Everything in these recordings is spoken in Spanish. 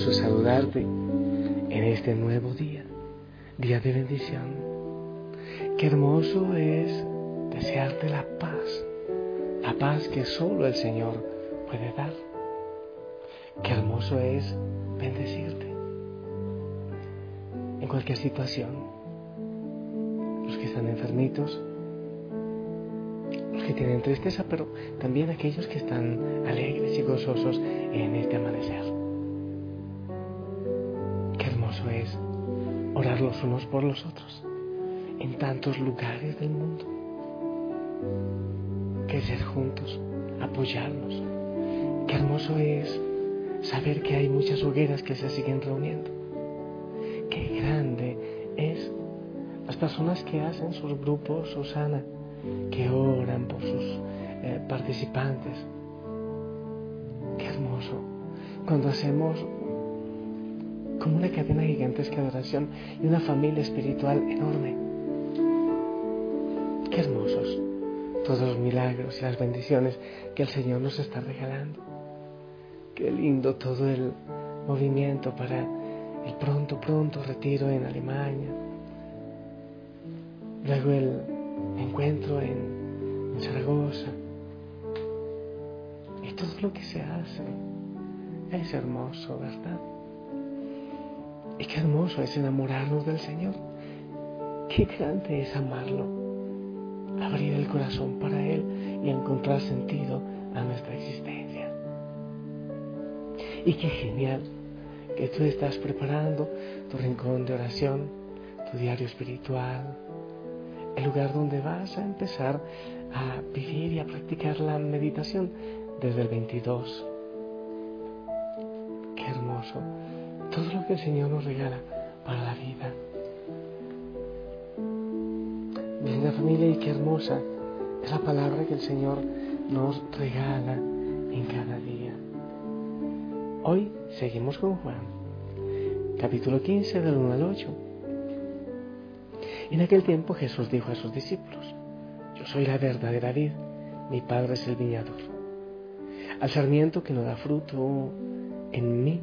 Saludarte en este nuevo día, día de bendición. Qué hermoso es desearte la paz, la paz que solo el Señor puede dar. Qué hermoso es bendecirte en cualquier situación. Los que están enfermitos, los que tienen tristeza, pero también aquellos que están alegres y gozosos en este amanecer. Es orar los unos por los otros en tantos lugares del mundo. Crecer juntos, apoyarnos. Qué hermoso es saber que hay muchas hogueras que se siguen reuniendo. Qué grande es las personas que hacen sus grupos, Susana, que oran por sus eh, participantes. Qué hermoso cuando hacemos como una cadena gigantesca de oración y una familia espiritual enorme. Qué hermosos todos los milagros y las bendiciones que el Señor nos está regalando. Qué lindo todo el movimiento para el pronto, pronto retiro en Alemania. Luego el encuentro en, Zaragoza. Y todo lo que se hace es hermoso, ¿verdad? Y qué hermoso es enamorarnos del Señor. Qué grande es amarlo. Abrir el corazón para Él y encontrar sentido a nuestra existencia. Y qué genial que tú estás preparando tu rincón de oración, tu diario espiritual, el lugar donde vas a empezar a vivir y a practicar la meditación desde el 22. Qué hermoso todo lo que el Señor nos regala para la vida. Linda familia y qué hermosa es la palabra que el Señor nos regala en cada día. Hoy seguimos con Juan, capítulo 15 del 1 al 8. En aquel tiempo Jesús dijo a sus discípulos, yo soy la verdadera vid, mi Padre es el viñador. Al sarmiento que no da fruto en mí,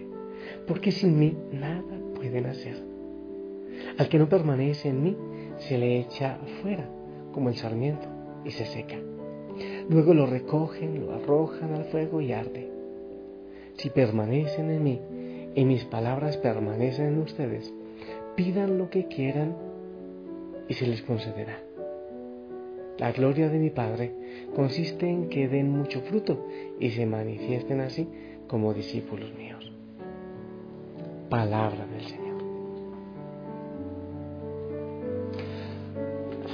porque sin mí nada pueden hacer. Al que no permanece en mí, se le echa fuera como el sarmiento y se seca. Luego lo recogen, lo arrojan al fuego y arde. Si permanecen en mí y mis palabras permanecen en ustedes, pidan lo que quieran y se les concederá. La gloria de mi Padre consiste en que den mucho fruto y se manifiesten así como discípulos míos palabra del Señor.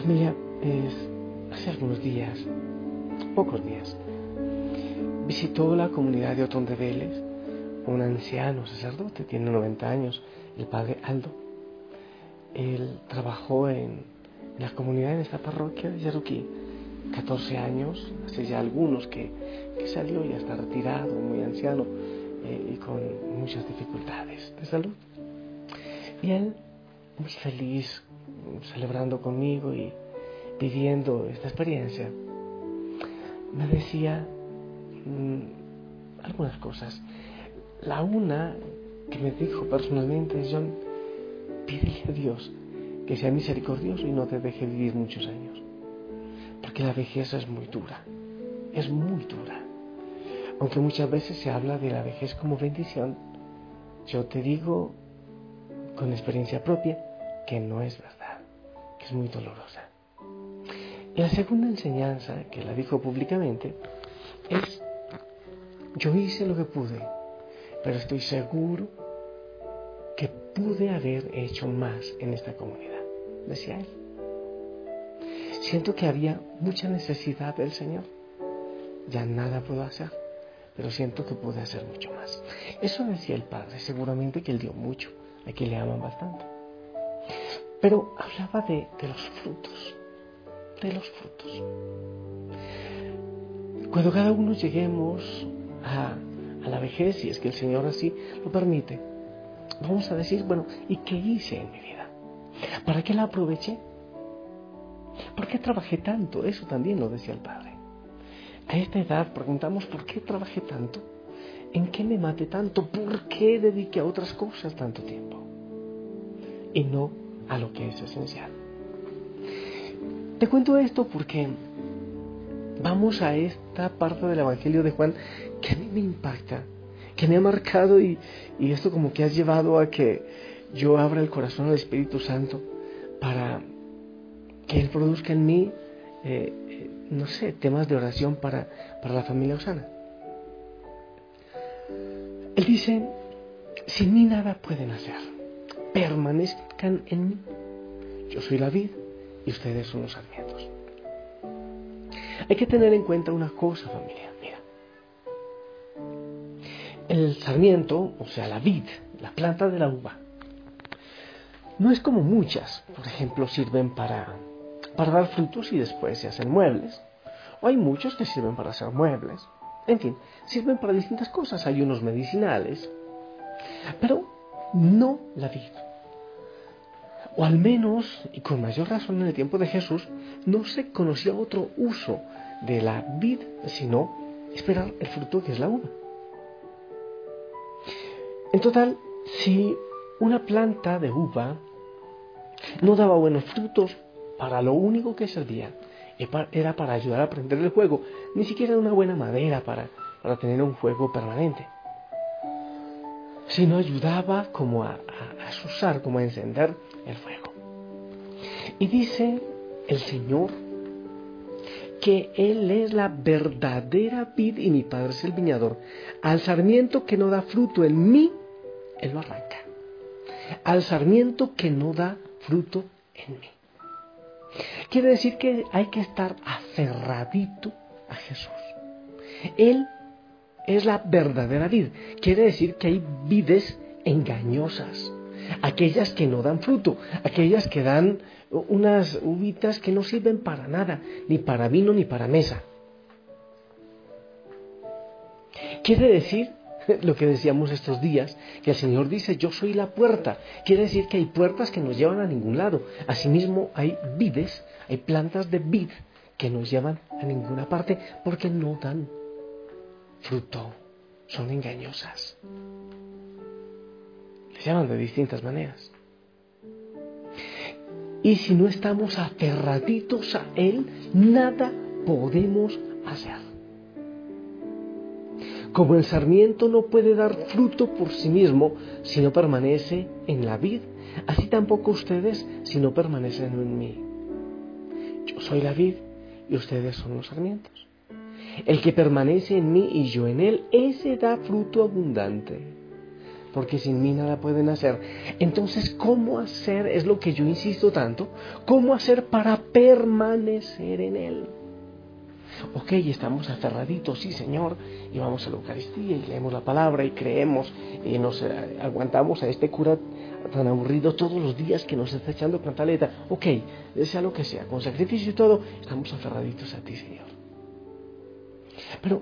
Familia, es, hace algunos días, pocos días, visitó la comunidad de Otón de Vélez un anciano sacerdote, tiene 90 años, el padre Aldo. Él trabajó en, la comunidad, en esta parroquia de Yaruquí, 14 años, hace ya algunos que, que salió, ya está retirado, muy anciano, y con muchas dificultades de salud. Y él, muy feliz, celebrando conmigo y viviendo esta experiencia, me decía mm, algunas cosas. la una que me dijo personalmente es, John, pídele a Dios que sea misericordioso y no te deje vivir muchos años. Porque la vejez es muy dura, es muy dura. Aunque muchas veces se habla de la vejez como bendición, yo te digo con experiencia propia que no es verdad, que es muy dolorosa. Y la segunda enseñanza, que la dijo públicamente, es, yo hice lo que pude, pero estoy seguro que pude haber hecho más en esta comunidad, decía él. Siento que había mucha necesidad del Señor. Ya nada puedo hacer, pero siento que pude hacer mucho más. Eso decía el Padre, seguramente que él dio mucho, a quien le aman bastante. Pero hablaba de, de los frutos, de los frutos. Cuando cada uno lleguemos a, a la vejez, y es que el Señor así lo permite, vamos a decir, bueno, ¿y qué hice en mi vida? ¿Para qué la aproveché? ¿Por qué trabajé tanto? Eso también lo decía el Padre. A esta edad preguntamos, ¿por qué trabajé tanto? ¿En qué me maté tanto? ¿Por qué dediqué a otras cosas tanto tiempo? Y no a lo que es esencial. Te cuento esto porque vamos a esta parte del Evangelio de Juan que a mí me impacta que me ha marcado y, esto como que has llevado a que yo abra el corazón al Espíritu Santo para que Él produzca en mí, eh, eh, no sé, temas de oración para, para la familia Osana. Él dice, sin mí nada pueden hacer, permanezcan en mí. Yo soy la vid y ustedes son los sarmientos. Hay que tener en cuenta una cosa, familia el sarmiento, o sea, la vid, la planta de la uva, no es como muchas, por ejemplo, sirven para, para dar frutos y después se hacen muebles. O hay muchos que sirven para hacer muebles. En fin, sirven para distintas cosas. Hay unos medicinales, pero no la vid. O al menos, y con mayor razón en el tiempo de Jesús, no se conocía otro uso de la vid, sino esperar el fruto que es la uva. En total, si una planta de uva no daba buenos frutos, para lo único que servía era para ayudar a prender el fuego, ni siquiera una buena madera para, para tener un fuego permanente, sino ayudaba como a, a, como a encender el fuego. Y dice el Señor que Él es la verdadera vid y mi Padre es el viñador. Al sarmiento que no da fruto en mí, Él lo arranca. Al sarmiento que no da fruto en mí. Quiere decir que hay que estar aferradito a Jesús. Él es la verdadera vid. Quiere decir que hay vides engañosas, aquellas que no dan fruto, aquellas que dan unas uvitas que no sirven para nada, ni para vino ni para mesa. Quiere decir lo que decíamos estos días, que el Señor dice, yo soy la puerta. Quiere decir que hay puertas que nos llevan a ningún lado. Asimismo, hay vides, hay plantas de vid que nos llevan a ninguna parte porque no dan fruto, son engañosas. Se llaman de distintas maneras. Y si no estamos aferraditos a Él, nada podemos hacer. Como el sarmiento no puede dar fruto por sí mismo si no permanece en la vid, así tampoco ustedes si no permanecen en mí. Yo soy la vid y ustedes son los sarmientos. El que permanece en mí y yo en él, ese da fruto abundante porque sin mí nada pueden hacer. Entonces, ¿cómo hacer? Es lo que yo insisto tanto. ¿Cómo hacer para permanecer en Él? Ok, estamos aferraditos, sí Señor, y vamos a la Eucaristía y leemos la palabra y creemos y nos eh, aguantamos a este cura tan aburrido todos los días que nos está echando cantaleta. Ok, sea lo que sea, con sacrificio y todo, estamos aferraditos a ti Señor. Pero,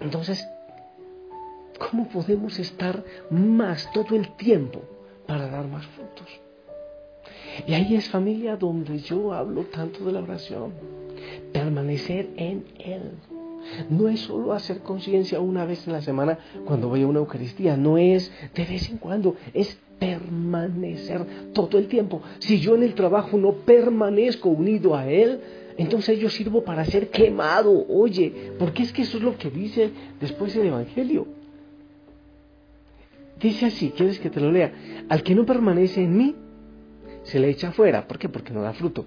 entonces, ¿Cómo podemos estar más todo el tiempo para dar más frutos? Y ahí es familia donde yo hablo tanto de la oración. Permanecer en Él. No es solo hacer conciencia una vez en la semana cuando voy a una Eucaristía, no es de vez en cuando, es permanecer todo el tiempo. Si yo en el trabajo no permanezco unido a Él, entonces yo sirvo para ser quemado. Oye, porque es que eso es lo que dice después el Evangelio. Dice así, ¿quieres que te lo lea? Al que no permanece en mí, se le echa afuera. ¿Por qué? Porque no da fruto.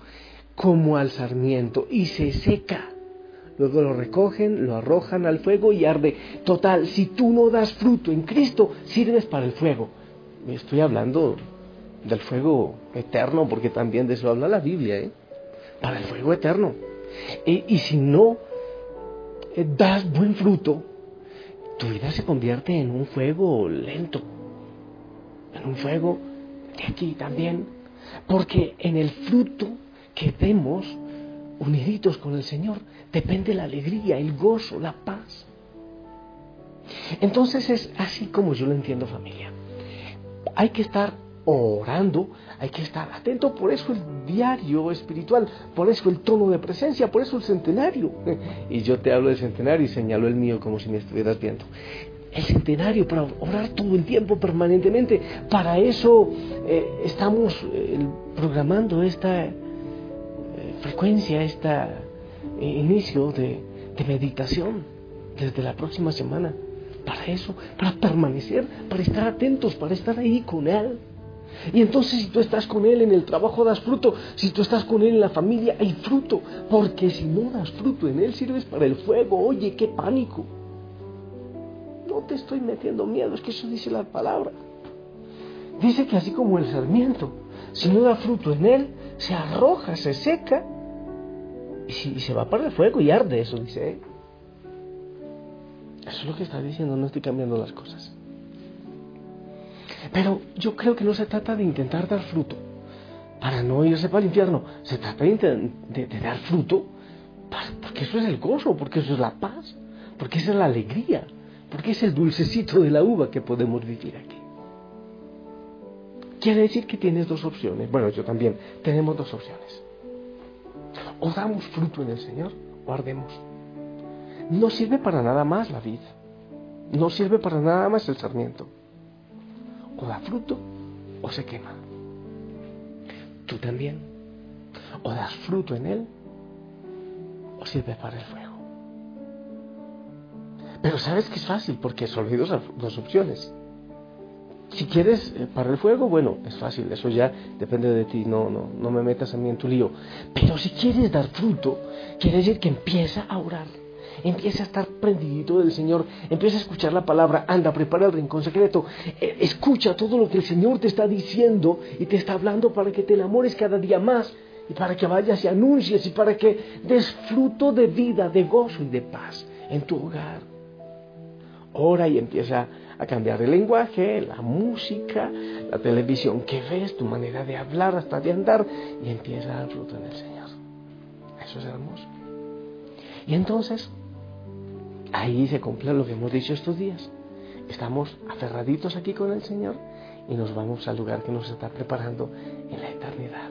Como al sarmiento y se seca. Luego lo recogen, lo arrojan al fuego y arde. Total, si tú no das fruto en Cristo, sirves para el fuego. Estoy hablando del fuego eterno, porque también de eso habla la Biblia, ¿eh? Para el fuego eterno. y si no eh, das buen fruto, tu vida se convierte en un fuego lento, en un fuego de aquí también, porque en el fruto que vemos uniditos con el Señor depende la alegría, el gozo, la paz. Entonces es así como yo lo entiendo familia. Hay que estar orando, hay que estar atento, por eso el diario espiritual, por eso el tono de presencia, por eso el centenario. Y yo te hablo del centenario y señalo el mío como si me estuvieras viendo. El centenario para orar todo el tiempo, permanentemente. Para eso eh, estamos eh, programando esta frecuencia, este inicio de, de meditación desde la próxima semana. Para eso, para permanecer, para estar atentos, para estar ahí con Él. Y entonces si tú estás con Él en el trabajo das fruto, si tú estás con Él en la familia hay fruto, porque si no das fruto en Él sirves para el fuego, oye, qué pánico. No te estoy metiendo miedo, es que eso dice la palabra. Dice que así como el sarmiento, si no da fruto en Él, se arroja, se seca y, se va para el fuego y arde, eso dice. Eso es lo que está diciendo, no estoy cambiando las cosas. Pero yo creo que no se trata de intentar dar fruto para no irse para el infierno. Se trata de, dar fruto porque eso es el gozo, porque eso es la paz, porque esa es la alegría, porque es el dulcecito de la uva que podemos vivir aquí. Quiere decir que tienes dos opciones. Bueno, yo también. Tenemos dos opciones. O damos fruto en el Señor o ardemos. No sirve para nada más la vida. No sirve para nada más el sarmiento o da fruto o se quema. Tú también. O das fruto en él o sirve para el fuego. Pero sabes que es fácil porque solo hay dos, opciones. Si quieres eh, para el fuego, bueno, es fácil, eso ya depende de ti, no, no, no me metas a mí en tu lío. Pero si quieres dar fruto, quiere decir que empieza a orar empieza a estar prendidito del Señor, empieza a escuchar la palabra, anda, prepara el rincón secreto, eh, escucha todo lo que el Señor te está diciendo y te está hablando para que te enamores cada día más y para que vayas y anuncies y para que des fruto de vida, de gozo y de paz en tu hogar. Ora y empieza a cambiar el lenguaje, la música, la televisión que ves, tu manera de hablar, hasta de andar, y empieza a dar fruto en el Señor. Eso es hermoso. Y entonces, Ahí se cumple lo que hemos dicho estos días. Estamos aferraditos aquí con el Señor y nos vamos al lugar que nos está preparando en la eternidad.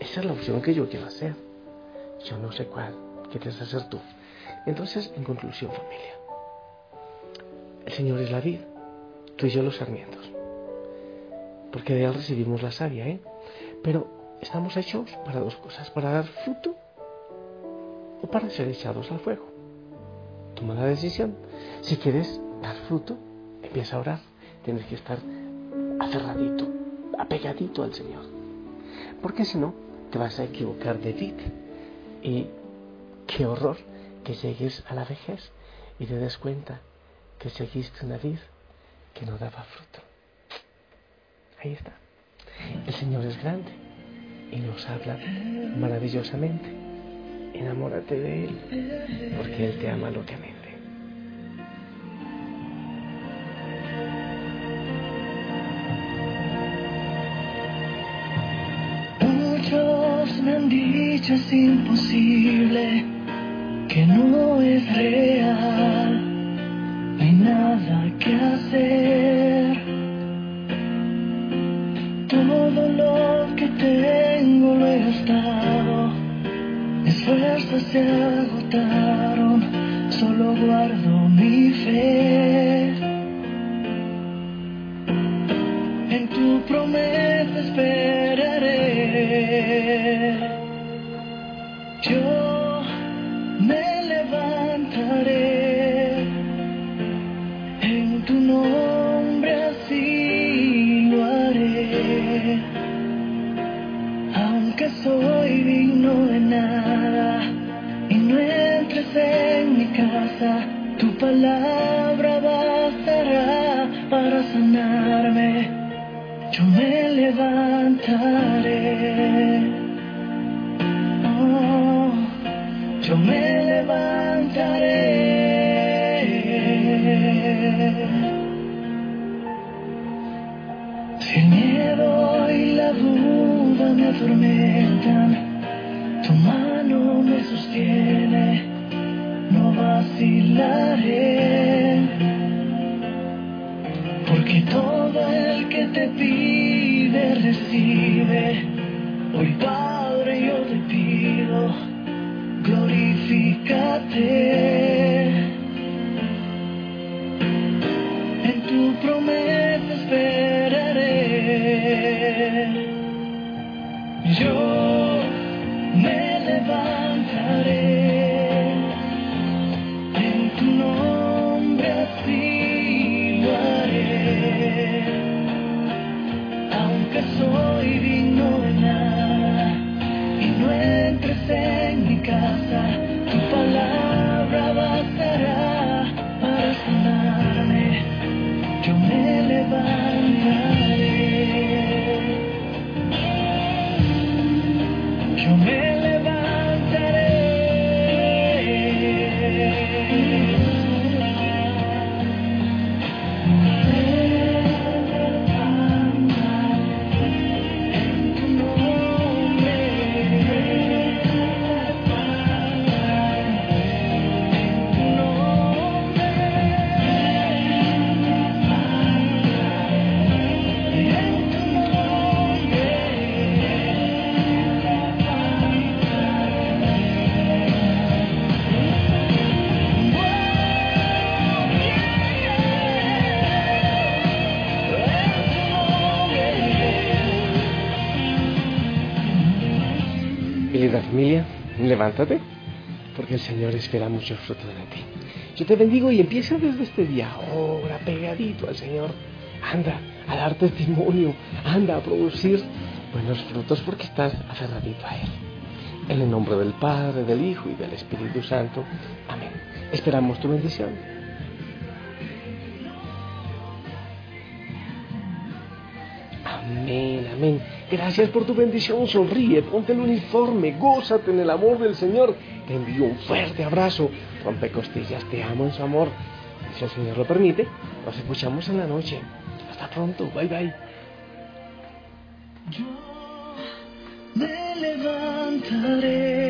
Esa es la opción que yo quiero hacer. Yo no sé cuál quieres hacer tú. Entonces, en conclusión, familia, el Señor es la vida, tú y yo los sarmientos. Porque de Él recibimos la savia, ¿eh? Pero estamos hechos para dos cosas, para dar fruto o para ser echados al fuego. Toma la decisión. Si quieres dar fruto, empieza a orar. Tienes que estar aferradito, apegadito al Señor. Porque si no, te vas a equivocar de vida. Y qué horror que llegues a la vejez y te des cuenta que seguiste una vida que no daba fruto. Ahí está. El Señor es grande y nos habla maravillosamente enamórate de Él, porque Él te ama locamente. Muchos me han dicho es imposible, que no es real, se agotaron guardo mi fe. En mi casa, tu palabra bastará para sanarme. Yo me levantaré. Todo el que te pide recibe. Hoy Padre yo te pido, glorifícate. Familia, levántate, porque el Señor espera mucho fruto de ti. Yo te bendigo y empieza desde este día, ahora pegadito al Señor. Anda a dar testimonio, anda a producir buenos frutos porque estás aferradito a Él. En el nombre del Padre, del Hijo y del Espíritu Santo. Amén. Esperamos tu bendición. Amén, amén. Gracias por tu bendición. Sonríe, ponte el uniforme, gózate en el amor del Señor. Te envío un fuerte abrazo. Rompe costillas, te amo en su amor. Si el Señor lo permite, nos escuchamos en la noche. Hasta pronto, bye bye. Yo me levantaré